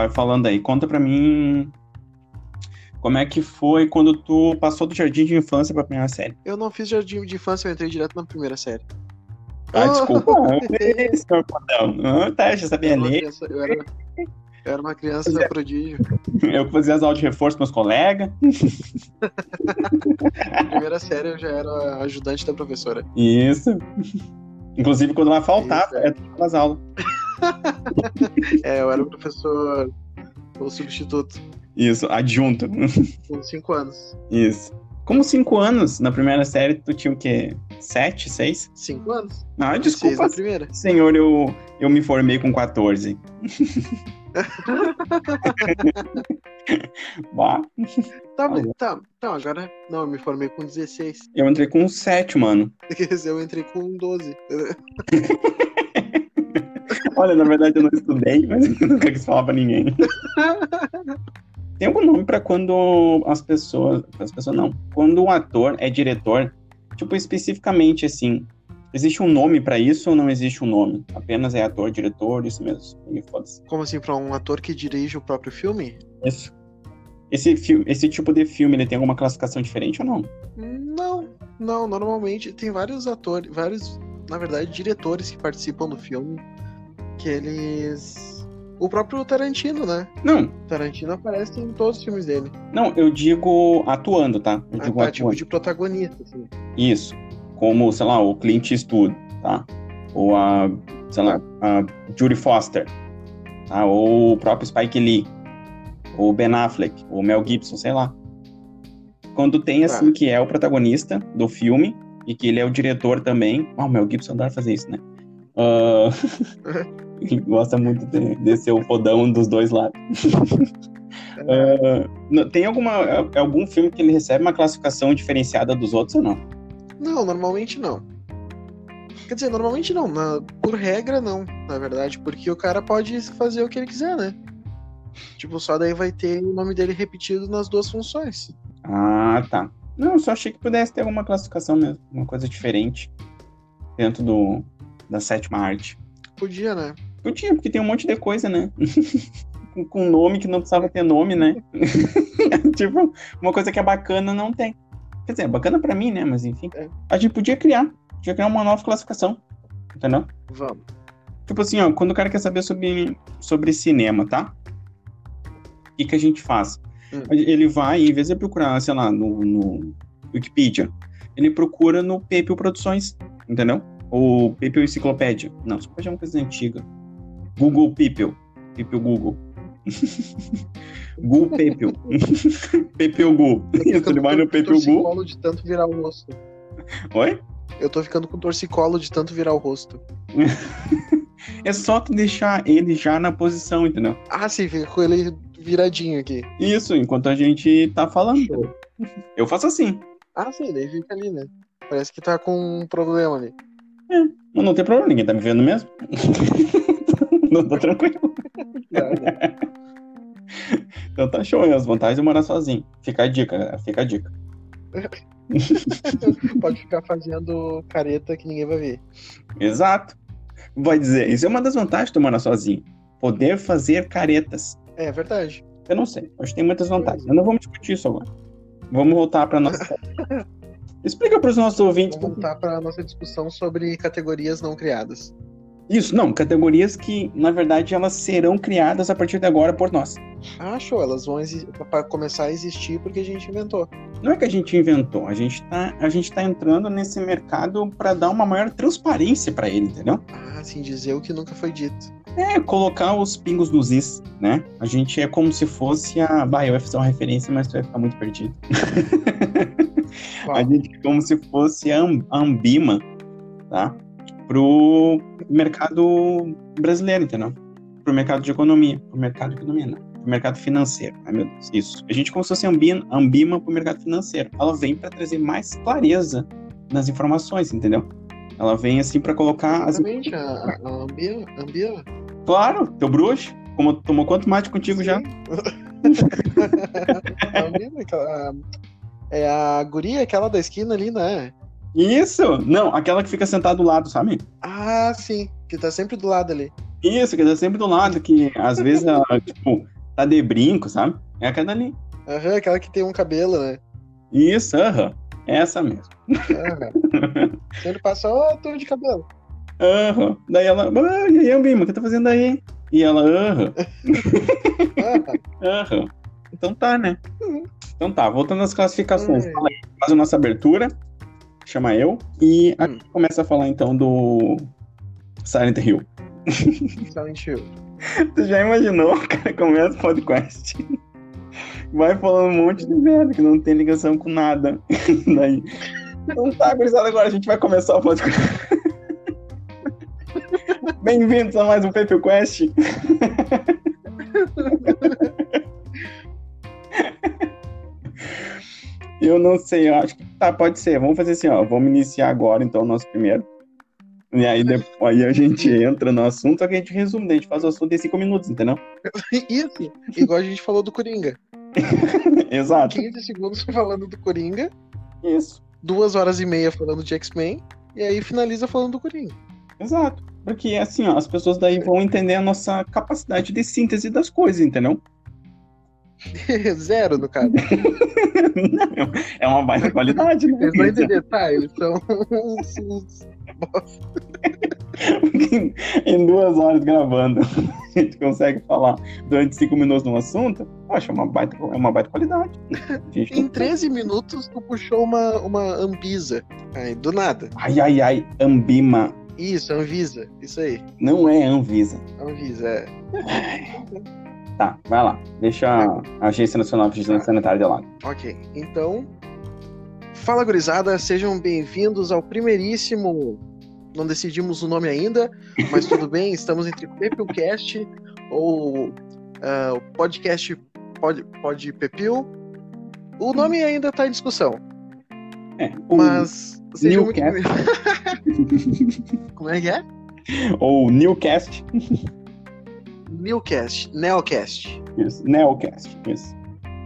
vai falando aí. Conta pra mim como é que foi quando tu passou do jardim de infância pra primeira série. Eu não fiz jardim de infância, eu entrei direto na primeira série. Ah, Oh! desculpa. Senhor Padrão. Ah, tá, já sabia Eu era ler. criança- eu era, eu era uma criança é. prodígio. Eu fazia as aulas de reforço com meus colegas. Na primeira série eu já era ajudante da professora. Isso. Inclusive, quando ela faltava, Isso, é. é nas aulas. É, eu era o professor, o substituto, Isso, adjunto. com cinco anos. Isso. Como cinco anos na primeira série, tu tinha o quê? Sete, seis? Cinco anos. Ah, desculpa, primeira. senhor, eu, eu me formei com 14. Bah, Tá, mas, tá, tá, agora. Não, eu me formei com 16. eu entrei com sete, mano. Quer dizer, eu entrei com 12. Olha, na verdade eu não estudei, mas eu nunca quis falar pra ninguém. Tem algum nome pra quando as pessoas. As pessoas não. Quando o ator é diretor, tipo, especificamente assim. Existe um nome pra isso ou não existe um nome? Apenas é ator, diretor, isso mesmo. Como assim, pra um ator que dirige o próprio filme? Isso. Esse, esse tipo de filme, ele tem alguma classificação diferente ou não? Não, não, normalmente tem vários atores, vários, na verdade, diretores que participam do filme, que eles. O próprio Tarantino, né? Não, Tarantino aparece em todos os filmes dele. não, eu digo atuando, tá? Eu Ah, digo tá, tipo atuando. de protagonista, assim. Isso. Como, sei lá, o Clint Eastwood, tá? Ou a, sei lá, a Judy Foster, tá? Ou o próprio Spike Lee, ou o Ben Affleck, ou Mel Gibson, sei lá. Quando tem, assim, Tá. que é o protagonista do filme e que ele é o diretor também. Ah, o Mel Gibson adora fazer isso, né? Ah, ele gosta muito de, de ser o fodão dos dois lados. Não- tem alguma, algum filme que ele recebe uma classificação diferenciada dos outros ou não? Não, normalmente não. Quer dizer, normalmente não. na- por regra, não, na verdade, porque o cara pode fazer o que ele quiser, né? Tipo, só daí vai ter o nome dele repetido nas duas funções. Ah, tá. Não, eu só achei que pudesse ter alguma classificação mesmo, uma coisa diferente dentro do da sétima arte. Podia, né? Podia, porque tem um monte de coisa, né? com, com nome que não precisava ter nome, né? tipo, uma coisa que é bacana não tem. Quer dizer, é bacana pra mim, né? Mas enfim. É. A gente podia criar. Podia criar uma nova classificação. Entendeu? Vamos. Tipo assim, ó, quando o cara quer saber sobre, sobre cinema, tá? O que, que a gente faz? Hum. Ele vai, em vez de procurar, sei lá, no, no Wikipedia, ele procura no PayPal Produções, entendeu? Ou PayPal Enciclopédia. Não, Enciclopédia é uma coisa antiga. Google PayPal. PayPal Google. Google PayPal. PayPal Google. Isso, ele vai no Google. torcicolo de tanto virar o rosto. Oi? Eu tô ficando com torcicolo de tanto virar o rosto. É só tu deixar ele já na posição, entendeu? Ah, sim, fica com ele viradinho aqui. Isso, enquanto a gente tá falando. Show. Eu faço assim. Ah, sim, daí fica ali, né? Parece que tá com um problema ali. Mas não tem problema, ninguém tá me vendo mesmo. não tô tranquilo. Então tá show, hein? As vantagens de morar sozinho. Fica a dica, galera. Fica a dica. Pode ficar fazendo careta que ninguém vai ver. Exato. Vai dizer, isso é uma das vantagens de morar sozinho. Poder fazer caretas. É verdade. Eu não sei. Acho que tem muitas vantagens. Eu não vamos discutir isso agora. Vamos voltar pra nossa. Explica pros nossos ouvintes. Vamos voltar para nossa discussão sobre categorias não criadas. Isso, não. Categorias que, na verdade, elas serão criadas a partir de agora por nós. Ah, show, elas vão para começar a existir porque a gente inventou. Não é que a gente inventou, a gente tá, a gente tá entrando nesse mercado para dar uma maior transparência para ele, entendeu? Ah, assim dizer o que nunca foi dito. É, colocar os pingos nos is, né? A gente é como se fosse a. Bah, eu ia fazer uma referência, mas tu vai ficar muito perdido. A gente é como se fosse a Am- a Ambima, tá? Pro mercado brasileiro, entendeu? Pro mercado de economia. Pro mercado de economia, não. Pro mercado financeiro. Ai, meu Deus. Isso. A gente como se fosse Ambima, Ambima pro mercado financeiro. Ela vem para trazer mais clareza nas informações, entendeu? Ela vem assim para colocar as. Exatamente, a, a a Ambia. Claro, teu bruxo. Como tomou quanto mate contigo já? a aquela, é a guria, aquela da esquina ali, né? Isso! Não, aquela que fica sentada do lado, sabe? Ah, sim, que tá sempre do lado ali. Isso, que tá sempre do lado, que às vezes ela, tipo, tá de brinco, sabe? É aquela ali. Aham, aquela que tem um cabelo, né? Isso, aham. Essa mesmo. Aham. Sempre passa, ó, tô de cabelo. Aham. Daí ela, ah, e aí, Ambima, o que tá fazendo aí? E ela, aham, Aham. Então tá, né? Então tá, voltando às classificações. Fala aí, faz a nossa abertura, chama eu, e a Hum. gente começa a falar então do Silent Hill. Silent Hill. Tu já imaginou? O cara começa o podcast. Vai falando um monte de merda que não tem ligação com nada. Daí. Então tá, gurizada, agora a gente vai começar o podcast. Bem-vindos a mais um Paper Quest. Eu não sei, eu acho que tá, pode ser. Vamos fazer assim, ó. Vamos iniciar agora, então, o nosso primeiro. E aí, depois, aí a gente entra no assunto, só que a gente resume, daí a gente faz o assunto em cinco minutos, entendeu? Isso, igual a gente falou do Coringa. Exato. 15 segundos falando do Coringa, Isso, duas horas e meia falando de X-Men, e aí finaliza falando do Coringa. exato. Porque assim, ó, as pessoas daí vão entender a nossa capacidade de síntese das coisas, entendeu? Zero, no caso. Não, é uma baita qualidade, né? Eles vão entender, tá? Eles são uns, em duas horas gravando, a gente consegue falar durante cinco minutos num assunto, poxa, é uma baita, é uma baita qualidade. Em 13 minutos, tu puxou uma, uma Ambisa. Do nada. Ai, ai, ai, Ambima. Isso, Anvisa. Isso aí. Não é Anvisa. Anvisa, é. Tá, vai lá. Deixa a Agência Nacional de Vigilância Sanitária de lado. Ok. Então. Fala, gurizada. Sejam bem-vindos ao primeiríssimo. Não decidimos o nome ainda, mas tudo bem. Estamos entre Pepilcast ou o podcast Pod, Pod Pepil. O nome ainda tá em discussão, É, o- mas sejam muito. Como é que é? ou Newcast. Newcast, Neocast. Isso, Neocast. Isso.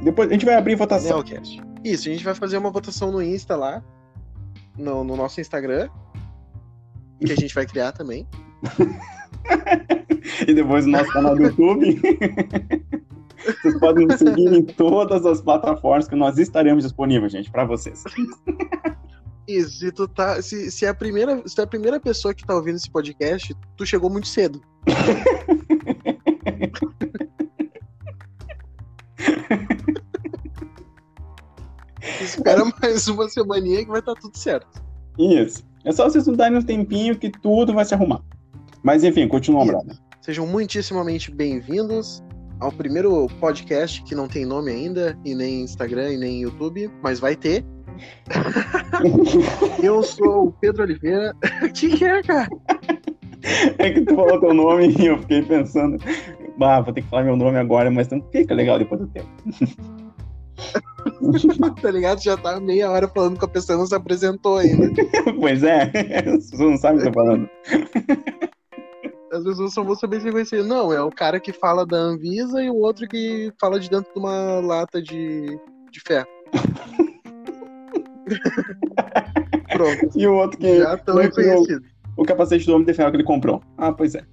Depois a gente vai abrir votação. Neocast. Isso, a gente vai fazer uma votação no Insta lá, no, no nosso Instagram, que a gente vai criar também. E depois no nosso canal do YouTube. Vocês podem nos seguir em todas as plataformas que nós estaremos disponíveis, gente, para vocês. Isso, e tu tá. Se, se, é a primeira, se tu é a primeira pessoa que tá ouvindo esse podcast, tu chegou muito cedo. Espera mais uma semaninha que vai estar tudo certo. Isso. É só vocês não darem um tempinho que tudo vai se arrumar. Mas enfim, continua, brother. Sejam muitíssimamente bem-vindos ao primeiro podcast que não tem nome ainda, e nem Instagram, e nem YouTube, mas vai ter. Eu sou o Pedro Oliveira. O que, que é, cara? É que tu falou teu nome e eu fiquei pensando, bah, vou ter que falar meu nome agora, mas não fica legal depois do tempo. tá ligado? Já tá meia hora falando que a pessoa não se apresentou ainda. pois é, vocês não sabem o que eu tô falando. As pessoas só vão saber se conhecer. Não, é o cara que fala da Anvisa e o outro que fala de dentro de uma lata de, de ferro. Pronto, E o outro que já tirou reconhecidos. o capacete do Homem de Ferro que ele comprou. Ah, pois é.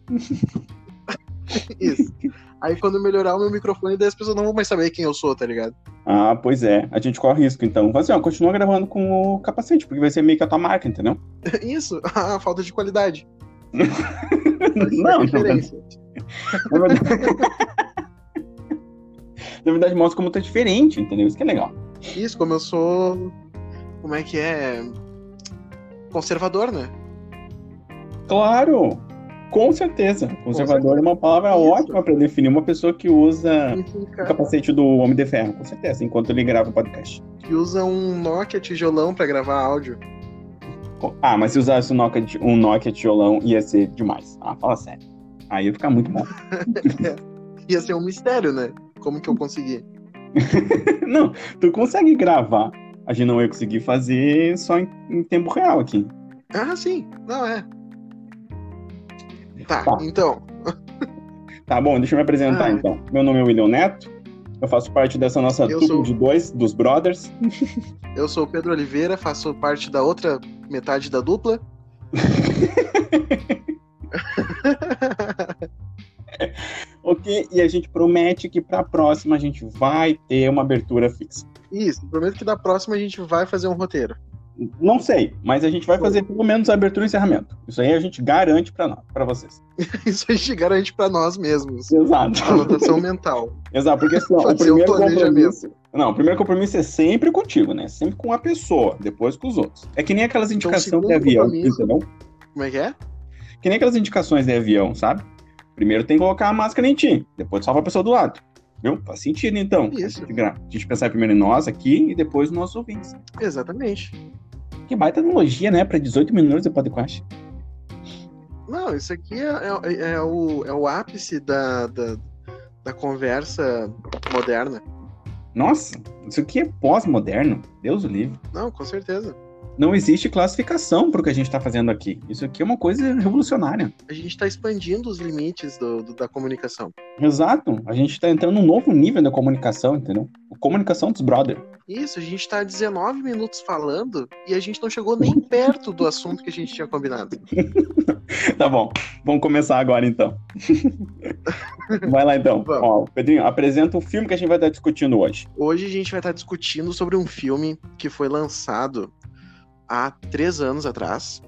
Isso. Aí quando melhorar o meu microfone, daí as pessoas não vão mais saber quem eu sou, tá ligado? Ah, pois é. A gente corre risco, então. Mas assim, ó, continua gravando com o capacete, porque vai ser meio que a tua marca, entendeu? Isso, a falta de qualidade. Não, não, diferença. Na verdade... Na verdade, mostra como tu é diferente, entendeu? Isso que é legal. Isso, como eu sou. Como é que é? Conservador, né? Claro! Com certeza. Conservador é uma palavra Isso. ótima para definir uma pessoa que usa o capacete do Homem de Ferro, com certeza, enquanto ele grava o podcast. que usa um Nokia tijolão pra gravar áudio. Ah, mas se usasse um Nokia, um Nokia tijolão, ia ser demais. Ah, fala sério. Aí ia ficar muito bom. Ia ser um mistério, né? Como que eu consegui? não, tu consegue gravar. A gente não ia conseguir fazer só em, em tempo real aqui. Ah, sim. Não, é. Tá, Tá. então. Tá bom, deixa eu me apresentar Ah. então. Meu nome é William Neto. Eu faço parte dessa nossa dupla sou- de dois, dos Brothers. Eu sou o Pedro Oliveira, faço parte da outra metade da dupla. aqui e a gente promete que pra próxima a gente vai ter uma abertura fixa. Isso, prometo que da próxima a gente vai fazer um roteiro. Não sei, mas a gente vai fazer pelo menos a abertura e encerramento. Isso aí a gente garante pra nós, para vocês. Isso a gente garante pra nós mesmos. Exato. Anotação mental. Exato, porque assim, ó, o um primeiro planejamento. compromisso. Não, o primeiro compromisso é sempre contigo, né? Sempre com a pessoa, depois com os outros. É que nem aquelas indicações segundo de avião, entendeu? Como é que é? Que nem aquelas indicações de avião, sabe? Primeiro tem que colocar a máscara em ti, depois salva a pessoa do lado. Viu? Faz sentido, então. Isso. A gente, a gente pensar primeiro em nós aqui e depois nos nossos ouvintes. Exatamente. Que baita analogia, né? Pra 18 minutos de podcast. Não, isso aqui é, é- é o, é o ápice da, da, da conversa moderna. Nossa, isso aqui é pós-moderno. Deus o livre. Não, com certeza. Não existe classificação pro que a gente tá fazendo aqui. Isso aqui é uma coisa revolucionária. A gente está expandindo os limites do, do- da comunicação. Exato. A gente tá entrando num novo nível da comunicação, entendeu? Comunicação dos brother. Isso, a gente está 19 minutos falando e a gente não chegou nem perto do assunto que a gente tinha combinado. Tá bom. Vamos começar agora então. Vai lá então. Ó, Pedrinho, apresenta o filme que a gente vai estar discutindo hoje. Hoje a gente vai estar discutindo sobre um filme que foi lançado há três anos atrás.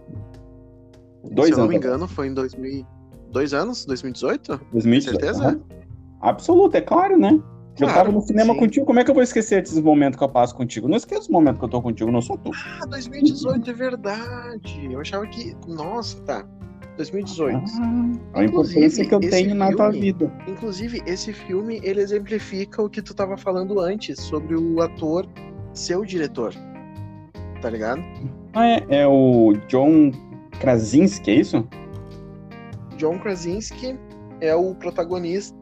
Dois Se eu não anos me engano, foi em 2000... dois anos? 2018? 2018. Certeza? Aham. Absoluto, é claro, né? Eu Claro, tava no cinema sim. contigo, como é que eu vou esquecer esses momentos que eu passo contigo? Não esqueço os momentos que eu tô contigo, não sou tu. Ah, 2018 é verdade. Eu achava que. Nossa, tá. 2018. Ah, a importância que eu tenho na tua filme- vida. Inclusive, esse filme ele exemplifica o que tu tava falando antes sobre o ator ser o diretor. Tá ligado? Ah, é, é o John Krasinski, é isso? John Krasinski é o protagonista,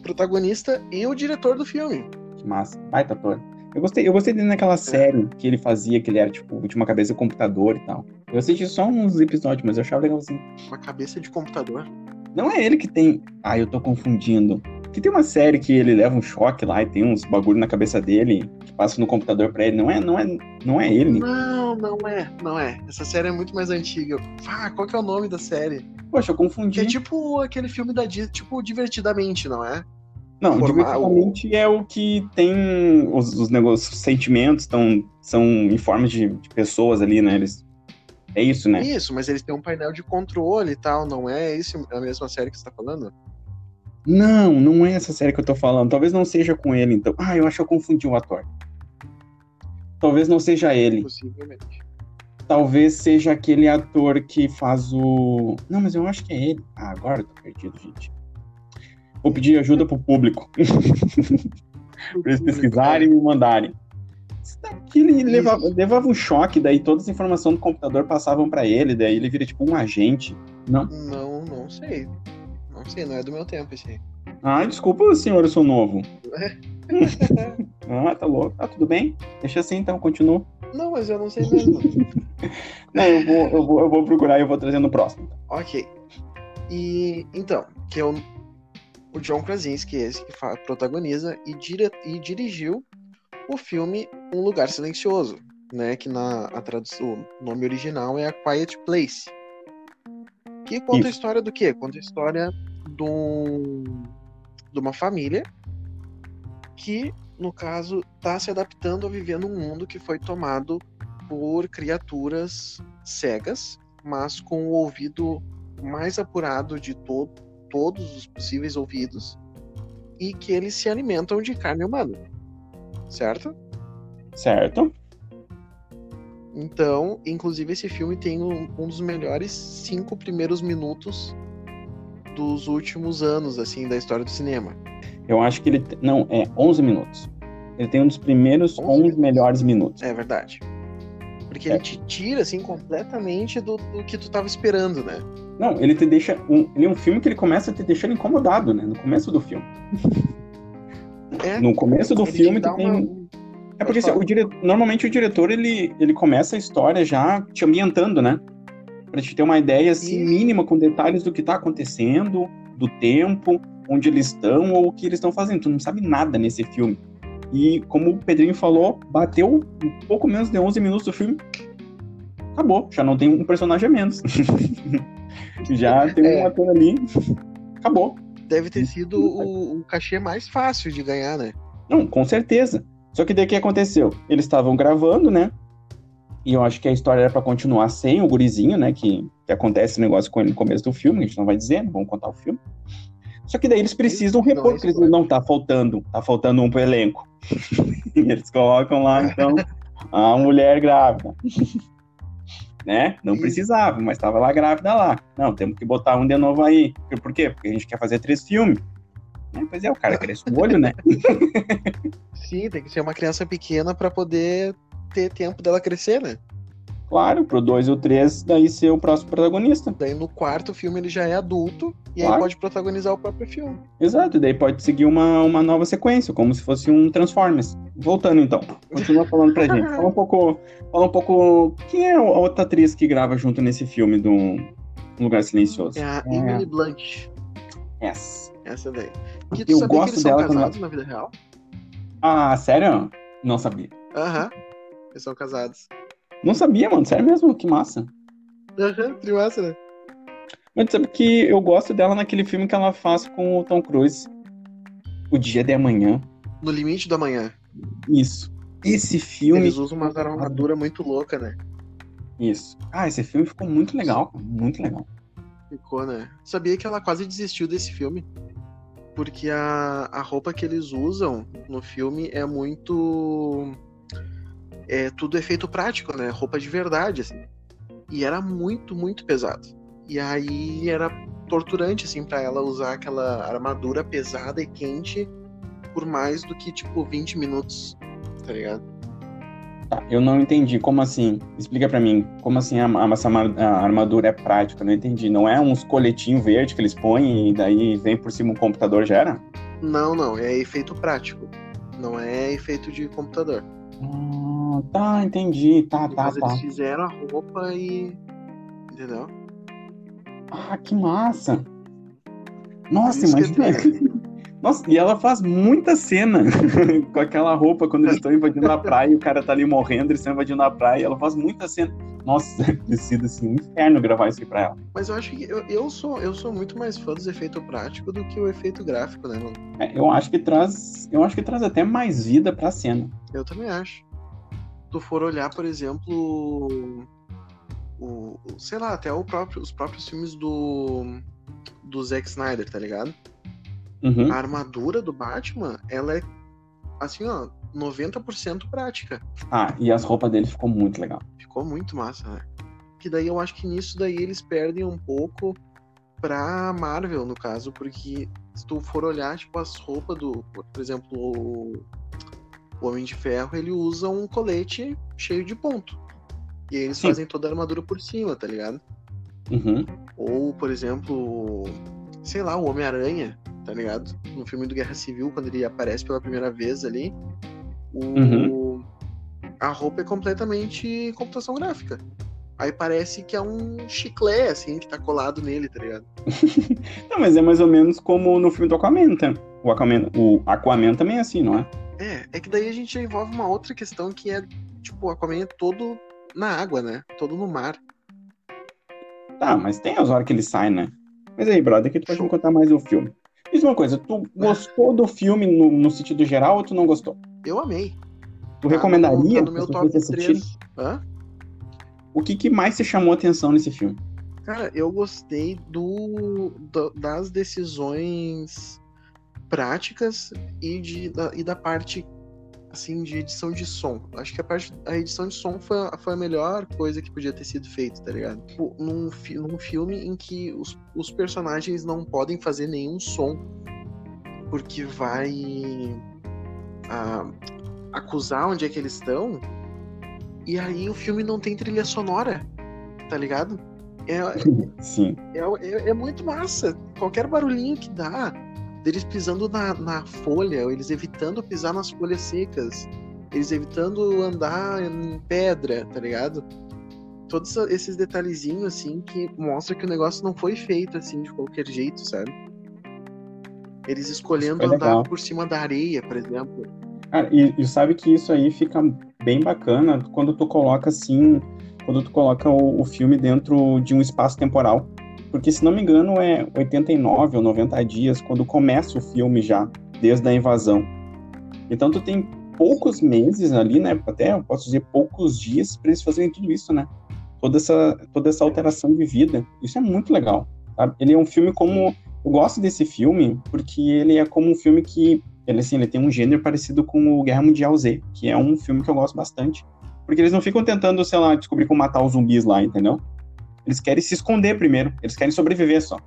protagonista e o diretor do filme. Que massa. Baita ator. Eu gostei, eu gostei dele naquela série que ele fazia, que ele era, tipo, de uma cabeça de computador e tal. Eu assisti só uns episódios, mas eu achava legalzinho. Uma cabeça de computador. Não é ele que tem. Ah, eu tô confundindo. Que tem uma série que ele leva um choque lá e tem uns bagulho na cabeça dele que passa no computador pra ele. Não é, não é, não é ele. Não, não é, não é. Essa série é muito mais antiga. Ah, qual que é o nome da série? Poxa, eu Que confundi. é tipo aquele filme da Disney, tipo Divertidamente, não é? Não, formar divertidamente é o que tem os, os negócios, os sentimentos tão, são em forma de, de pessoas ali, né? Eles, é isso, né? Isso, mas eles têm um painel de controle e tal, não é isso a mesma série que você tá falando? Não, não é essa série que eu tô falando. Talvez não seja com ele, então. Ah, eu acho que eu confundi o ator. Talvez não seja ele. Possivelmente. Talvez seja aquele ator que faz o. Não, mas eu acho que é ele. Ah, agora eu tô perdido, gente. Vou pedir ajuda pro público. pra eles pesquisarem e me mandarem. Isso daqui ele levava, levava um choque, daí todas as informações do computador passavam pra ele, daí ele vira tipo um agente. Não. Não, não sei. Não sei, não é do meu tempo esse aí. Ah, desculpa, senhor, eu sou novo. ah, tá louco. Tá tudo bem? Deixa assim então, continua. Não, mas eu não sei mesmo. Não, eu vou, eu vou, eu vou procurar e eu vou trazer no próximo. ok. E então, que é o, John Krasinski, esse que protagoniza e, dire, e dirigiu o filme Um Lugar Silencioso, né? Que na a tradução, o nome original é A Quiet Place. Que conta a Isso. história do quê? Conta a história de, de uma família que, no caso, está se adaptando a viver num mundo que foi tomado por criaturas cegas, mas com o ouvido mais apurado de to todos os possíveis ouvidos e que eles se alimentam de carne humana. Certo? Certo? Então, inclusive, esse filme tem um, um dos melhores cinco primeiros minutos dos últimos anos, assim, da história do cinema. Eu acho que ele. te- Não, é 11 minutos. Ele tem um dos primeiros 11 11, minutos. melhores minutos. É verdade. Porque É. ele te tira, assim, completamente do, do que tu tava esperando, né? Não, ele te deixa. Um, ele é um filme que ele começa te deixando incomodado, né? No começo do filme. É, No começo do te filme dá tu tem. É porque assim, o dire... normalmente o diretor ele, ele começa a história já te ambientando, né? Pra te ter uma ideia assim, Isso. mínima com detalhes do que tá acontecendo, do tempo, onde eles estão ou o que eles estão fazendo. Tu não sabe nada nesse filme. E como o Pedrinho falou, bateu um pouco menos de 11 minutos do filme. Acabou, já não tem um personagem a menos. já tem um É. ator ali. Acabou. deve ter sido o, o cachê mais fácil de ganhar, né? Não, com certeza. Só que daí o que aconteceu? Eles estavam gravando, né? E eu acho que a história era para continuar sem o gurizinho, né? Que, que acontece o negócio com ele no começo do filme, a gente não vai dizer, não vamos contar o filme. Só que daí eles precisam não repor, é porque eles não tá faltando, tá faltando um pro elenco. e eles colocam lá, então, a mulher grávida. né? Não precisava, mas tava lá grávida lá. Não, temos que botar um de novo aí. Por quê? Porque a gente quer fazer três filmes. Né? Pois é, o cara cresce o olho, né? Sim, tem que ser uma criança pequena pra poder ter tempo dela crescer, né? Claro, pro dois e o três, daí ser o próximo protagonista. Daí no quarto filme ele já é adulto e Claro. aí pode protagonizar o próprio filme. Exato, e daí pode seguir uma, uma nova sequência, como se fosse um Transformers. Voltando então, continua falando pra gente. Fala um pouco. Fala um pouco. Quem é a outra atriz que grava junto nesse filme do Lugar Silencioso? É a É. Emily Blunt, Yes. essa daí. Que tu Eu sabia gosto que eles são dela quando casados na vida real? Ah, sério? Não sabia. Aham. Eles são casados. Não sabia, mano. Sério mesmo? Que massa. Aham, trimassa, né? Mas sabe que eu gosto dela naquele filme que ela faz com o Tom Cruise. O Dia de Amanhã. No limite do amanhã. Isso. Esse filme. Eles usam uma armadura muito louca, né? Isso. Ah, esse filme ficou muito legal. Muito legal. Ficou, né? Sabia que ela quase desistiu desse filme. Porque a, a roupa que eles usam no filme é muito. É tudo efeito prático, né? Roupa de verdade, assim. E era muito, muito pesado. E aí era torturante, assim, pra ela usar aquela armadura pesada e quente por mais do que, tipo, 20 minutos, tá ligado? Tá, eu não entendi. Como assim? Explica pra mim. Como assim a, a- essa a armadura é prática? Não entendi. Não é uns coletinhos verdes que eles põem e daí vem por cima um computador já era? Não, não, é efeito prático. Não é efeito de computador. Ah, tá, entendi. Tá, tá, Mas tá. eles fizeram a roupa e. Entendeu? Ah, que massa. Nossa, imagina. Nossa, e ela faz muita cena com aquela roupa quando eles estão invadindo a praia e o cara tá ali morrendo, eles estão invadindo a praia, ela faz muita cena. Nossa, sido assim, um inferno gravar isso aí pra ela. Mas eu acho que eu, eu sou, eu sou muito mais fã dos efeitos práticos do que o efeito gráfico, né, mano? É, eu acho que traz. Eu acho que traz até mais vida pra cena. Eu também acho. Tu for olhar, por exemplo, o, sei lá, até o próprio, os próprios filmes do do Zack Snyder, tá ligado? Uhum. A armadura do Batman, ela é assim, ó, 90% prática. Ah, e as roupas dele ficou muito legal. Ficou muito massa, né? Que daí eu acho que nisso daí eles perdem um pouco pra Marvel, no caso, porque se tu for olhar, tipo, as roupas do. Por exemplo, o, o Homem de Ferro, ele usa um colete cheio de ponto. E aí eles Sim. fazem toda a armadura por cima, tá ligado? Uhum. Ou, por exemplo, sei lá, o Homem-Aranha, tá ligado? No filme do Guerra Civil, quando ele aparece pela primeira vez ali, o... Uhum. a roupa é completamente computação gráfica. Aí parece que é um chiclete, assim, que tá colado nele, tá ligado? Não, mas é mais ou menos como no filme do Aquaman, tá? O Aquaman, o Aquaman também é assim, não é? É, é que daí a gente envolve uma outra questão que é, tipo, o Aquaman é todo na água, né? Todo no mar. Tá, mas tem as horas que ele sai, né? Mas aí, brother, que tu pode Show. me contar mais do filme. Diz uma coisa, tu gostou do filme no, no sentido geral ou tu não gostou? Eu amei. Tu Tá recomendaria no, tá no meu top pessoas assistirem? 3. Hã? O que, que mais te chamou a atenção nesse filme? Cara, eu gostei do, do- das decisões práticas e, de, da, e da parte assim de edição de som. Acho que a parte a edição de som foi, a- foi a melhor coisa que podia ter sido feita, tá ligado? Tipo, num, num filme em que os, os personagens não podem fazer nenhum som porque vai ah, acusar onde é que eles estão. E aí o filme não tem trilha sonora, tá ligado? É, Sim. é, é, é muito massa. Qualquer barulhinho que dá, deles pisando na, na folha, eles evitando pisar nas folhas secas, eles evitando andar em pedra, tá ligado? Todos esses detalhezinhos, assim, que mostra que o negócio não foi feito, assim, de qualquer jeito, sabe? Eles escolhendo foi andar legal. por cima da areia, por exemplo. Cara, e, e sabe que isso aí fica bem bacana quando tu coloca assim, quando tu coloca o, o filme dentro de um espaço temporal. Porque, se não me engano, é 89 ou 90 dias quando começa o filme já, desde a invasão. Então, tu tem poucos meses ali, né? Até eu posso dizer poucos dias para eles fazerem tudo isso, né? Toda essa, toda essa alteração de vida. Isso é muito legal. Sabe? Ele é um filme como. Eu gosto desse filme porque ele é como um filme que. Ele, assim, ele tem um gênero parecido com o Guerra Mundial Z, que é um filme que eu gosto bastante. Porque eles não ficam tentando, sei lá, descobrir como matar os zumbis lá, entendeu? Eles querem se esconder primeiro. Eles querem sobreviver só.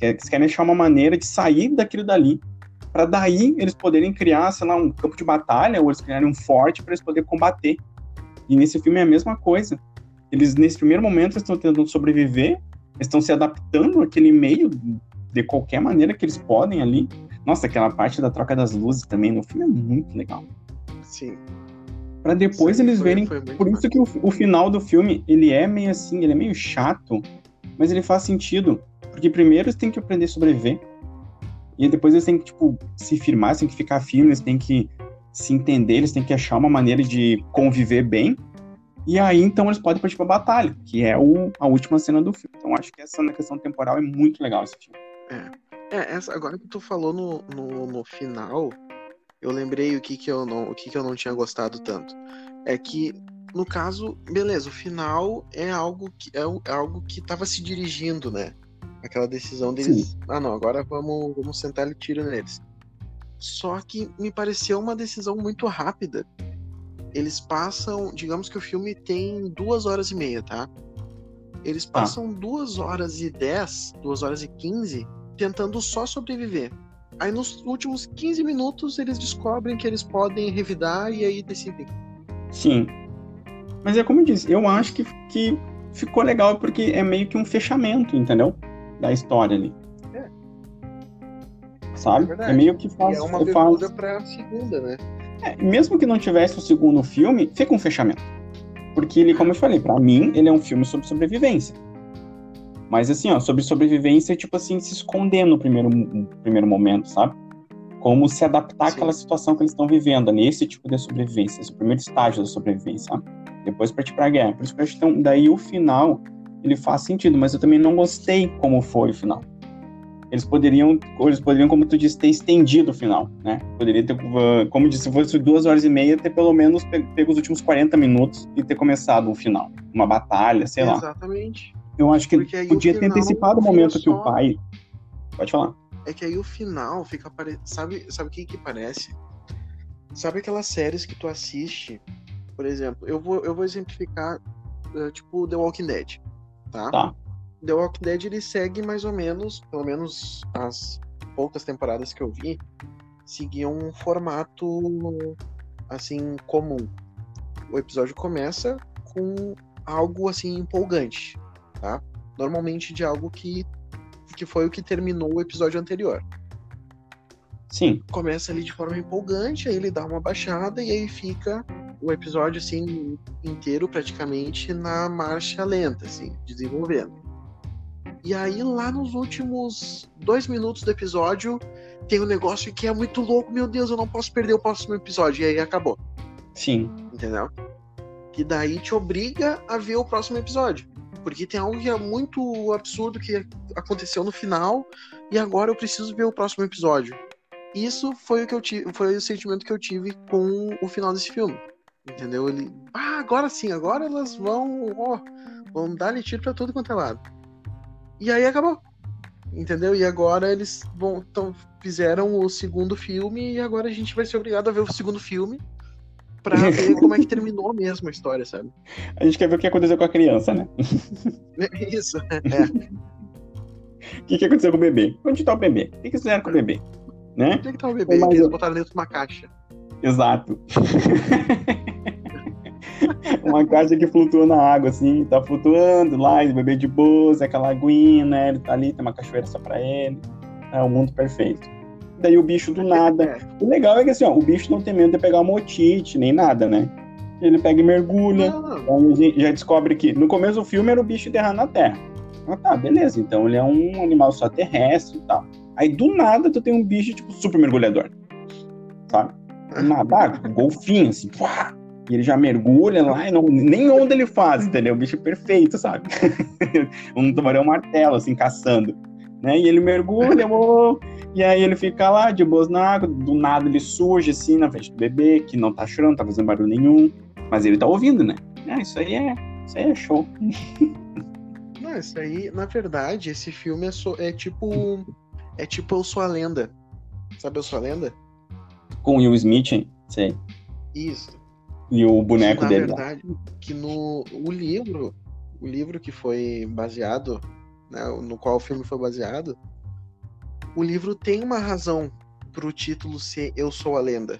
Eles querem, achar uma maneira de sair daquilo dali para daí eles poderem criar, sei lá, um campo de batalha ou eles criarem um forte para eles poderem combater. E nesse filme é a mesma coisa. Eles, nesse primeiro momento, estão tentando sobreviver, estão se adaptando àquele meio de qualquer maneira que eles podem ali. Nossa, aquela parte da troca das luzes também no filme é muito legal. Sim. Para depois Sim, eles foi- verem. foi Por isso que o, o final do filme, ele é meio assim, ele é meio chato, mas ele faz sentido. Porque primeiro eles têm que aprender a sobreviver. E depois eles têm que, tipo, se firmar, eles têm que ficar firmes, eles têm que se entender, eles têm que achar uma maneira de conviver bem. E aí, então, eles podem partir pra batalha, que é o, a última cena do filme. Então, acho que essa na questão temporal é muito legal esse filme. É, essa, agora que tu falou no, no, no final, eu lembrei o que que eu não, o que que eu não tinha gostado tanto. É que, no caso, beleza, o final é algo que é, é algo que tava se dirigindo, né? Aquela decisão deles. Ah, não, agora vamos, vamos sentar e tiro neles. Só que me pareceu uma decisão muito rápida. Eles passam, digamos que o filme tem duas horas e meia, tá? Eles passam duas horas e dez, duas horas e quinze tentando só sobreviver. Aí nos últimos 15 minutos eles descobrem que eles podem revidar e aí decidem. Sim. Mas é como eu disse, eu acho que, que ficou legal porque é meio que um fechamento, entendeu? Da história ali. É. Sabe? É. É, meio que E faz. é uma faz abertura pra segunda, né? é, mesmo que não tivesse o segundo filme, fica um fechamento. Porque ele, como eu falei, pra mim, ele é um filme sobre sobrevivência. Mas assim, ó, sobre sobrevivência, tipo assim, se esconder no primeiro, no primeiro momento, sabe? Como se adaptar Sim. àquela situação que eles estão vivendo ali, esse tipo de sobrevivência, esse primeiro estágio da sobrevivência, sabe? Depois partir pra guerra. Por isso que eu acho que então, daí o final, ele faz sentido, mas eu também não gostei como foi o final. Eles poderiam, eles poderiam, como tu disse, ter estendido o final, né? Poderia ter, uh, como disse, se fosse duas horas e meia, ter pelo menos pe- pego os últimos 40 minutos e ter começado o final. Uma batalha, sei lá. Exatamente. Eu acho que Porque aí podia ter antecipado o momento que só- o pai. Pode falar. É que aí o final fica pare... sabe, sabe o que que parece? Sabe aquelas séries que tu assiste? Por exemplo, eu vou, eu vou exemplificar, eh, tipo, The Walking Dead, tá? Tá. The Walking Dead ele segue mais ou menos, pelo menos as poucas temporadas que eu vi, seguiam um formato assim comum. O episódio começa com algo assim empolgante, tá? Normalmente de algo que que foi o que terminou o episódio anterior. Sim, Começa ali de forma empolgante, aí ele dá uma baixada e aí fica o episódio assim inteiro praticamente na marcha lenta, assim, desenvolvendo. E aí lá nos últimos dois minutos do episódio tem um negócio que é muito louco, meu Deus, eu não posso perder o próximo episódio e aí acabou, sim. entendeu? Que daí te obriga a ver o próximo episódio. Porque tem algo que é muito absurdo que aconteceu no final e agora eu preciso ver o próximo episódio. Isso foi o que eu tive, foi o sentimento que eu tive com o final desse filme. Entendeu? Ele, ah, agora sim, agora elas vão, ó, vão dar tiro pra tudo quanto é lado. E aí acabou. Entendeu? E agora eles vão, então, fizeram o segundo filme e agora a gente vai ser obrigado a ver o segundo filme pra ver como é que terminou mesmo a história, sabe? A gente quer ver o que aconteceu com a criança, né? Isso. É. O que, que aconteceu com o bebê? Onde tá o bebê? O que, que fizeram com o bebê? Né? Onde é que tá o bebê? Mas eles botaram dentro de uma caixa. Exato. Uma caixa que flutua na água, assim, tá flutuando lá, e o bebê de boas, é aquela aguinha, né? Ele tá ali, tem uma cachoeira só pra ele. É o mundo perfeito. Daí o bicho do nada. É. O legal é que assim, ó, o bicho não tem medo de pegar uma otite, nem nada, né? Ele pega e mergulha. Então a gente já descobre que no começo do filme era o bicho enterrado na terra. Ah, tá, beleza. Então ele é um animal só terrestre e tal. Aí do nada tu tem um bicho tipo super mergulhador. Sabe? Do Nada, ah, golfinho, assim. Pá! E ele já mergulha lá e não, nem onda ele faz, entendeu? O bicho é perfeito, sabe? um tubarão martelo, assim, caçando. Né? E ele mergulha, oh, e aí ele fica lá de boas na água, do nada ele surge assim na frente do bebê, que não tá chorando, tá fazendo barulho nenhum, mas ele tá ouvindo, né? Ah, isso aí é, isso aí é show. Não, isso aí, na verdade, esse filme é, so, é tipo. É tipo Eu Sou a Lenda. Sabe Eu Sou a Lenda? Com Will Smith, hein? Sei. Isso. E o boneco que, na dele. Na verdade, que no o livro, o livro que foi baseado, né, no qual o filme foi baseado, o livro tem uma razão pro título ser Eu Sou a Lenda.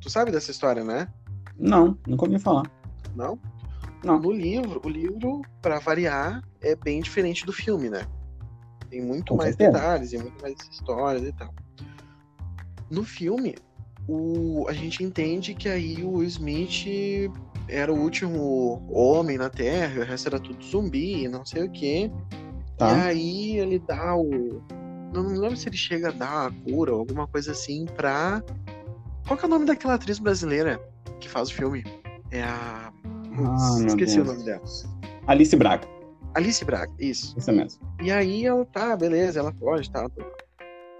Tu sabe dessa história, né? Não, nunca ouvi falar. Não? Não. No livro, o livro, para variar, é bem diferente do filme, né? Tem muito Com mais certeza. detalhes, e muito mais histórias e tal. No filme, o, a gente entende que aí o Smith era o último homem na Terra, o resto era tudo zumbi, não sei o quê. E Tá. aí ele dá o. Não, não lembro se ele chega a dar a cura ou alguma coisa assim pra. Qual que é o nome daquela atriz brasileira que faz o filme? É a. Ah, Esqueci o nome dela. Alice Braga, Alice Braga, isso. isso mesmo. E aí ela tá, beleza, ela pode, tá. tá.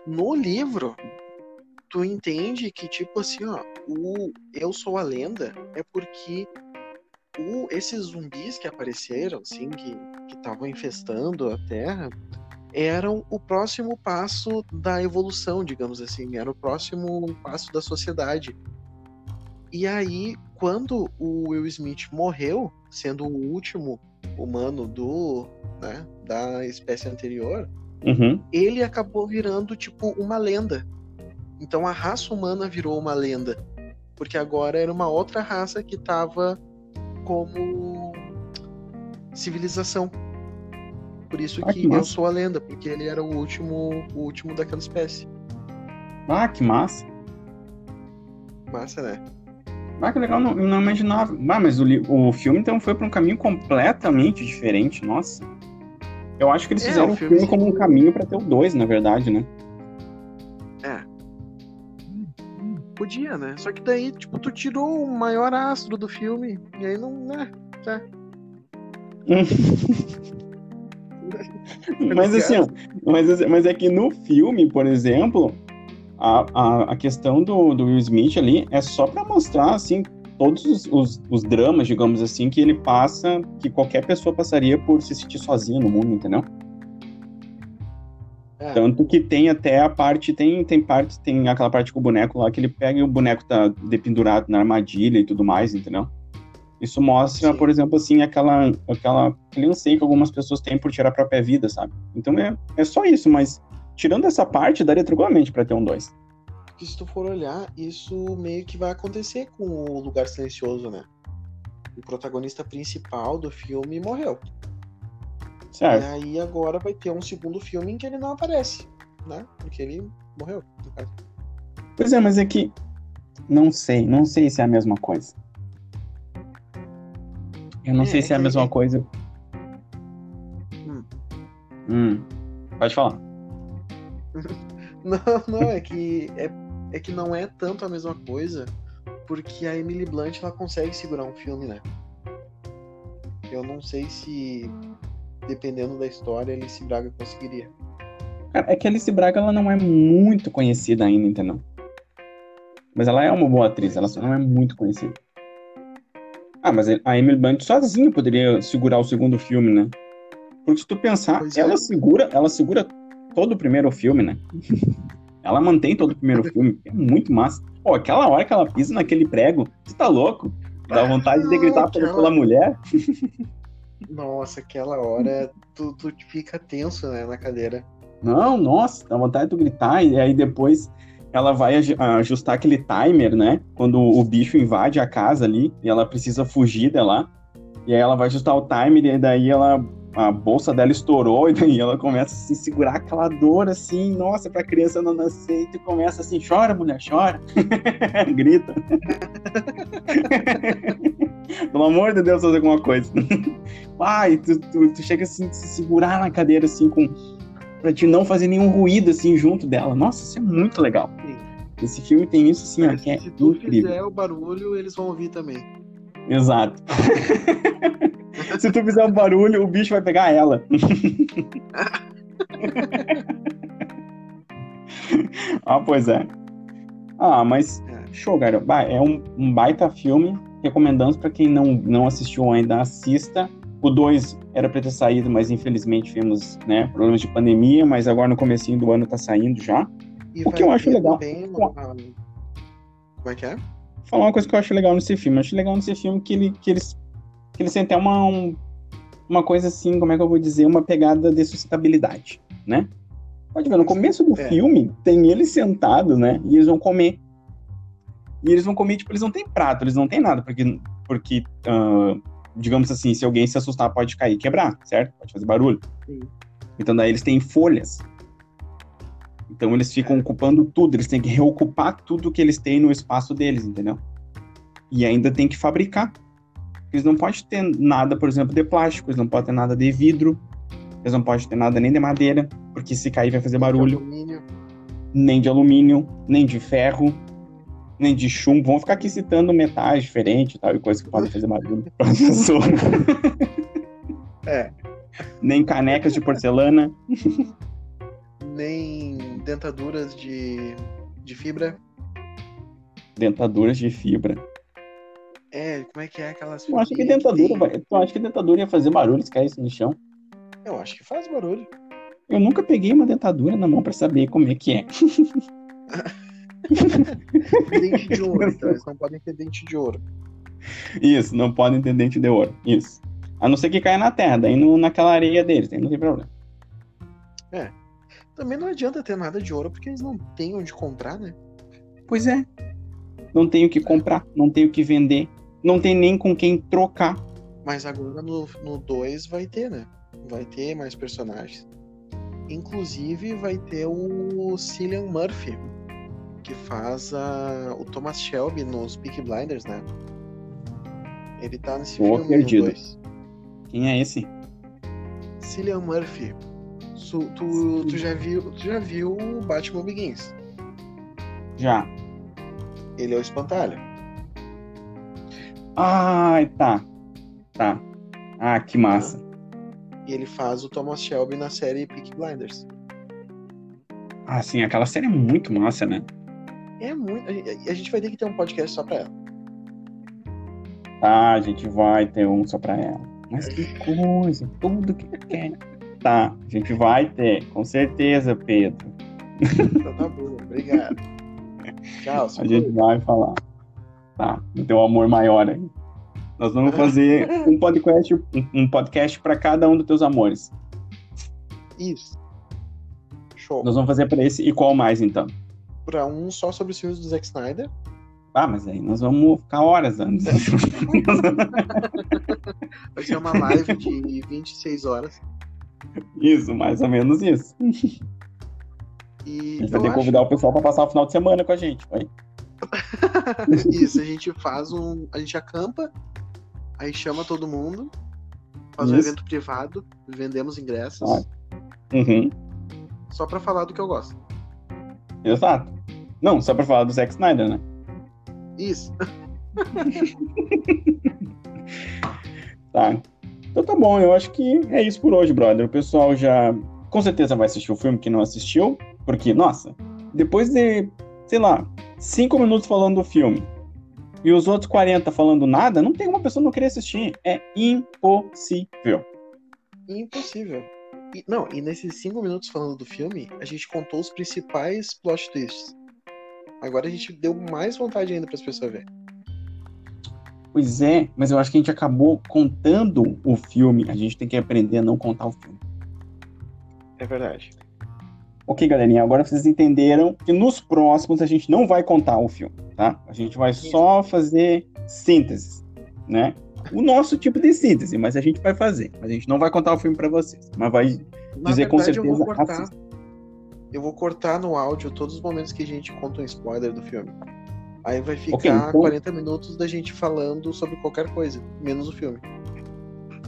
No livro, tu entende que, tipo assim, ó, o Eu Sou a Lenda é porque o, esses zumbis que apareceram, assim, que estavam infestando a Terra, eram o próximo passo da evolução, digamos assim, era o próximo passo da sociedade. E aí, quando o Will Smith morreu, sendo o último humano do, né, da espécie anterior, Uhum. ele acabou virando tipo uma lenda. Então a raça humana virou uma lenda, porque agora era uma outra raça que estava como civilização. Por isso Ah, que que eu sou a lenda, porque ele era o último, o último daquela espécie. Ah, que massa. Massa, né? Ah, que legal, não, não imaginava. Ah, mas o, o filme então foi para um caminho completamente diferente, nossa. Eu acho que eles É, fizeram o o filme filme como um caminho para ter o 2, na verdade, né? Podia, né? Só que daí, tipo, tu tirou o maior astro do filme, e aí não, né? Tá. mas assim, ó, mas, mas é que no filme, por exemplo, a, a, a questão do, do Will Smith ali é só para mostrar, assim, todos os, os, os dramas, digamos assim, que ele passa, que qualquer pessoa passaria por se sentir sozinha no mundo, entendeu? É. Tanto que tem até a parte, tem, tem parte, tem aquela parte com o boneco lá, que ele pega e o boneco tá dependurado na armadilha e tudo mais, entendeu? Isso mostra, Sim. por exemplo, assim, aquela, aquela, anseio que algumas pessoas têm por tirar a própria vida, sabe? Então é, é só isso, mas tirando essa parte, daria tranquilamente pra ter um 2. Porque se tu for olhar, isso meio que vai acontecer com o Lugar Silencioso, né? O protagonista principal do filme morreu. E Certo? aí agora vai ter um segundo filme em que ele não aparece, né? Porque ele morreu. no caso. Pois é, mas é que não sei, não sei se é a mesma coisa. Eu não É, sei é se é a mesma coisa. Hum. Hum. Pode falar. Não, não, é que é, é que não é tanto a mesma coisa, porque a Emily Blunt ela consegue segurar um filme, né? Eu não sei se dependendo da história, Alice Braga conseguiria. Cara, é que a Alice Braga ela não é muito conhecida ainda, entendeu? Mas ela é uma boa atriz, ela só não é muito conhecida. Ah, mas a Emily Blunt sozinha poderia segurar o segundo filme, né? Porque se tu pensar, Pois é. ela segura, ela segura todo o primeiro filme, né? ela mantém todo o primeiro filme, é muito massa. Pô, aquela hora que ela pisa naquele prego, você tá louco? Dá vontade de gritar pela mulher. Nossa, aquela hora tu, tu fica tenso, né, na cadeira. Não, nossa, dá vontade de gritar, e aí depois ela vai aju- ajustar aquele timer, né? Quando o bicho invade a casa ali e ela precisa fugir de lá. E aí ela vai ajustar o timer e daí ela a bolsa dela estourou e daí ela começa a se segurar aquela dor assim, nossa, pra criança não nascer, e tu começa assim, chora, mulher, chora. Grita. Pelo amor de Deus, fazer alguma coisa. Ai, tu, tu, tu chega assim, se segurar na cadeira assim com pra te não fazer nenhum ruído assim junto dela. Nossa, isso é muito legal. Esse filme tem isso, assim, ó, que é Se tu incrível. fizer o barulho, eles vão ouvir também. Exato. Se tu fizer um barulho, o bicho vai pegar ela. ah, pois é. Ah, mas É. show, garoto. Bah, É um, um baita filme. Recomendamos pra quem não, não assistiu ainda, assista. O 2 era pra ter saído, mas infelizmente tivemos né, problemas de pandemia, mas agora no comecinho do ano tá saindo já. E O que eu acho legal- uma- Como é que é? falar uma coisa que eu acho legal nesse filme. Eu acho legal nesse filme que, ele, que eles que eles têm até uma, um- uma coisa assim, como é que eu vou dizer, uma pegada de sustentabilidade, né? Pode ver, no começo do É. filme tem eles sentados, né? E eles vão comer. E eles vão comer, tipo, eles não têm prato, eles não têm nada, porque, porque ah, digamos assim, se alguém se assustar, pode cair e quebrar, certo? Pode fazer barulho. Sim. Então daí eles têm folhas. Então eles ficam ocupando tudo, eles têm que reocupar tudo que eles têm no espaço deles, entendeu? E ainda tem que fabricar. Eles não podem ter nada, por exemplo, de plástico, eles não podem ter nada de vidro, eles não podem ter nada nem de madeira, porque se cair vai fazer barulho, Alumínio. nem de alumínio, nem de ferro, nem de chumbo. Vão ficar aqui citando metais diferentes e tal, e coisas que podem fazer barulho pra pessoa. É. nem canecas de porcelana. Nem dentaduras de, de fibra. Dentaduras de fibra. É, como é que é aquelas Tu acha que dentadura, vai- tu acha que dentadura ia fazer barulho se caísse no chão? Eu acho que faz barulho. Eu nunca peguei uma dentadura na mão pra saber como é que é. Dente de ouro, então eles não podem ter dente de ouro. Isso, não podem ter dente de ouro. Isso. A não ser que caia na terra, daí no, naquela areia deles, daí não tem problema. Também não adianta ter nada de ouro, porque eles não têm onde comprar, né? Pois é. Não tem o que comprar, não tem o que vender, não tem nem com quem trocar. Mas agora no 2 vai ter, né? Vai ter mais personagens. Inclusive vai ter o Cillian Murphy, que faz a- o Thomas Shelby nos Peaky Blinders, né? Ele tá nesse Tô filme perdido. 2. Quem é esse? Cillian Murphy. Su- tu, tu já viu, tu já viu o Batman Begins? Já. Ele é o espantalho. Ai, tá. Tá. Ah, que massa. E ele faz o Thomas Shelby na série Peaky Blinders. Ah, sim, aquela série é muito massa, né? É muito. A gente vai ter que ter um podcast só pra ela. Tá, a gente vai ter um só pra ela. Mas que coisa, tudo que quer. Tá, a gente vai ter, com certeza, Pedro. Então tá bom, obrigado. Tchau, A gente vai falar. Tá, o teu amor maior aí. Nós vamos fazer um podcast, um podcast para cada um dos teus amores. Isso. Show. Nós vamos fazer para esse e qual mais então? Pra um só sobre os filmes do Zack Snyder. Ah, mas aí nós vamos ficar horas antes. Vai ser uma live de 26 horas. isso, mais ou menos isso. E A gente vai ter que acho- convidar o pessoal para passar o final de semana com a gente, vai. Isso, a gente faz um. A gente acampa, aí chama todo mundo, faz um Isso. evento privado, vendemos ingressos, Ah. Uhum, só pra falar do que eu gosto. Exato. Não, só para falar do Zack Snyder, né? Isso. Tá. Então tá bom, eu acho que é isso por hoje, brother. O pessoal já com certeza vai assistir o filme que não assistiu, porque, nossa, depois de, sei lá, cinco minutos falando do filme e os outros 40 falando nada, não tem uma pessoa não querer assistir. É impossível. Impossível. E- não, e nesses cinco minutos falando do filme, a gente contou os principais plot twists. Agora a gente deu mais vontade ainda para as pessoas verem. Pois é, mas eu acho que a gente acabou contando o filme. A gente tem que aprender a não contar o filme. É verdade. Ok, galerinha, agora vocês entenderam que nos próximos a gente não vai contar o filme, tá? A gente vai só fazer sínteses, né? O nosso tipo de síntese, mas a gente vai fazer. A gente não vai contar o filme pra vocês, mas vai Na dizer com verdade, eu vou certeza. cortar. Eu vou cortar no áudio todos os momentos que a gente conta um spoiler do filme. Aí vai ficar Ok, então- 40 minutos da gente falando sobre qualquer coisa, menos o filme.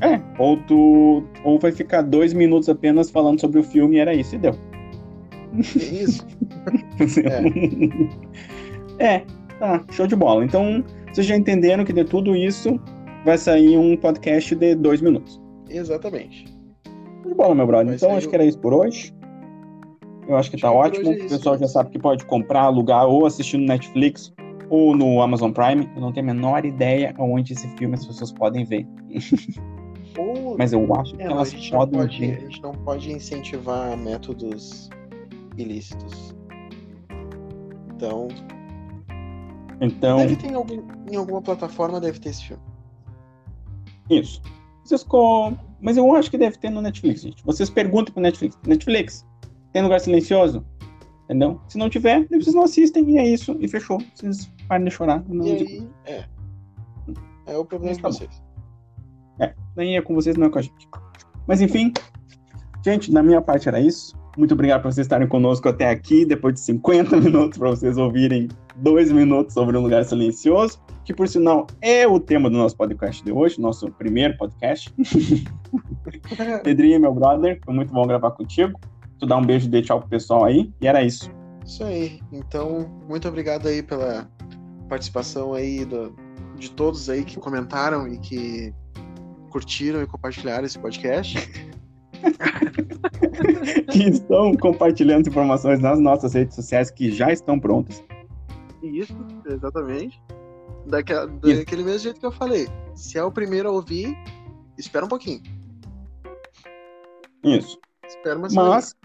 É, ou tu. Ou vai ficar dois minutos apenas falando sobre o filme e era isso, e deu. É isso. É. É, tá, show de bola. Então, vocês já entenderam que de tudo isso vai sair um podcast de dois minutos. Exatamente. De bola, meu brother. Vai Então, acho o- que era isso por hoje. Eu acho que tá Acho que por ótimo. é o isso pessoal já sabe que pode comprar, alugar ou assistir no Netflix ou no Amazon Prime. Eu não tenho a menor ideia onde esse filme as pessoas podem ver. Ou, Mas eu acho que é, elas podem pode, ver. a gente não pode incentivar métodos ilícitos. Então, Então, deve ter em, algum, em alguma plataforma, deve ter esse filme. Isso. Vocês co... Mas eu acho que deve ter no Netflix, gente. Vocês perguntam pro Netflix. Netflix, tem lugar silencioso? Entendeu? Se não tiver, vocês não assistem e é isso. E fechou. Vocês parem de chorar. Não E digo- aí, é. É o problema de tá bom. vocês. Nem é com vocês, não é com a gente. Mas enfim, gente, da minha parte era isso. Muito obrigado por vocês estarem conosco até aqui, depois de 50 minutos, para vocês ouvirem dois minutos sobre um lugar silencioso, que por sinal é o tema do nosso podcast de hoje, nosso primeiro podcast. Pedrinho, meu brother, foi muito bom gravar contigo. Tu dá um beijo e dê tchau pro pessoal aí, e era isso. Isso aí. Então, muito obrigado aí pela participação aí do- de todos aí que comentaram e que curtiram e compartilharam esse podcast. Que estão compartilhando informações nas nossas redes sociais que já estão prontas. Isso, exatamente. Daquela, daquele mesmo jeito que eu falei. Se é o primeiro a ouvir, espera um pouquinho. Isso. Espera uma semana. Mas,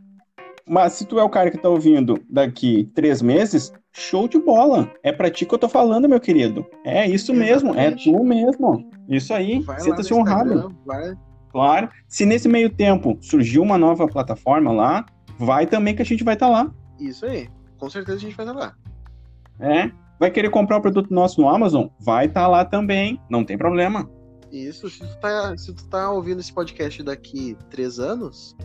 mas se tu é o cara que tá ouvindo daqui três meses, show de bola. É pra ti que eu tô falando, meu querido. É isso mesmo, é Exatamente. tu mesmo. Isso aí, sinta-se no honrado. Vai. Claro. Se nesse meio tempo surgiu uma nova plataforma lá, vai também que a gente vai estar lá. Isso aí. Com certeza a gente vai estar lá. É. Vai querer comprar o produto nosso no Amazon? Vai estar lá também. Não tem problema. Isso, se tu, tá, se tu tá ouvindo esse podcast daqui três anos,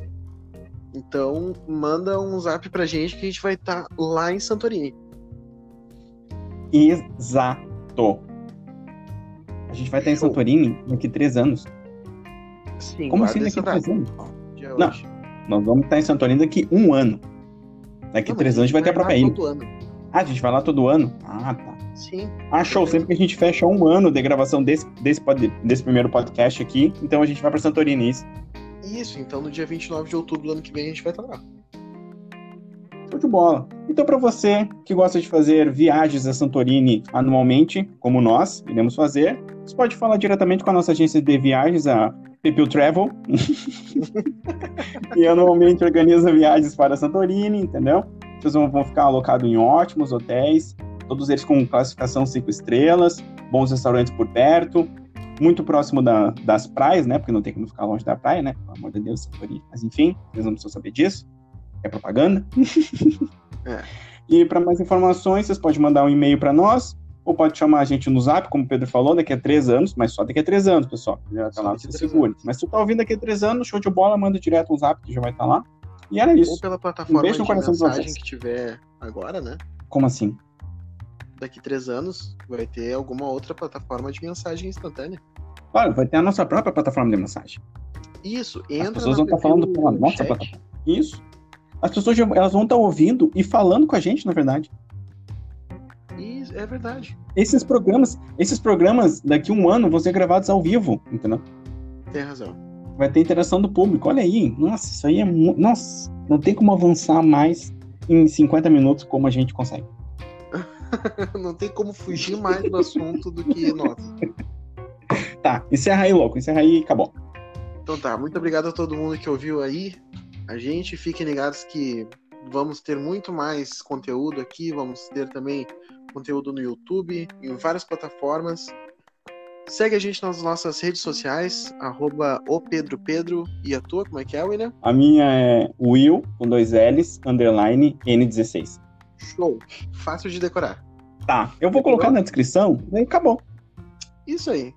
então manda um zap pra gente que a gente vai estar lá em Santorini. Exato. A gente vai estar em Show. Santorini daqui três anos. Sim, Como assim daqui três anos? Não. hoje. Nós vamos estar em Santorini daqui um ano. Daqui Não, três anos a gente vai ter a própria ilha. Ah, a gente vai lá todo ano? Ah, tá. Sim. Ah, show. Sempre que a gente fecha um ano de gravação desse, desse, desse primeiro podcast aqui, então a gente vai pra Santorini. Isso. Isso, então no dia 29 de outubro do ano que vem a gente vai estar lá. Show de bola. Então, pra você que gosta de fazer viagens a Santorini anualmente, como nós iremos fazer, você pode falar diretamente com a nossa agência de viagens, a Pepil Travel. e anualmente organiza viagens para Santorini, entendeu? Vocês vão, ficar alocados em ótimos hotéis, todos eles com classificação 5 estrelas, bons restaurantes por perto, muito próximo da- das praias, né? Porque não tem como ficar longe da praia, né? Pelo amor de Deus. Mas enfim, vocês não precisam saber disso. É propaganda. É. E para mais informações, vocês podem mandar um e-mail para nós, ou pode chamar a gente no zap, como o Pedro falou, daqui a três anos, mas só daqui a três anos, pessoal. Já tá Só lá, você segura. Mas se tu tá ouvindo daqui a três anos, show de bola, manda direto um zap que já vai estar lá. E era Ou isso. pela plataforma beijo no de coração de mensagem vocês. que tiver agora, né? Como assim? Daqui três anos vai ter alguma outra plataforma de mensagem instantânea. Claro, vai ter a nossa própria plataforma de mensagem. Isso, As entra pessoas na vão estar falando Pepil pela nossa Chat. plataforma. Isso. As pessoas elas vão estar ouvindo e falando com a gente, na verdade. Isso, é verdade. Esses programas, esses programas daqui a um ano vão ser gravados ao vivo, entendeu? Tem razão. Vai ter interação do público. Olha aí. Nossa, isso aí é. Nossa, não tem como avançar mais em 50 minutos como a gente consegue. Não tem como fugir mais do assunto do que nós. Tá, encerra aí, louco. Encerra aí e acabou. Então tá, muito obrigado a todo mundo que ouviu aí. A gente, fiquem ligados que vamos ter muito mais conteúdo aqui, vamos ter também conteúdo no YouTube, em várias plataformas. Segue a gente nas nossas redes sociais, arroba o Pedro Pedro e a tua, como é que é, William? A minha é Will, com dois L's, underline, N16. Show! Fácil de decorar. Tá, eu vou colocar na descrição e acabou. Isso aí.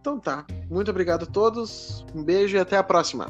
Então tá. Muito obrigado a todos. Um beijo e até a próxima.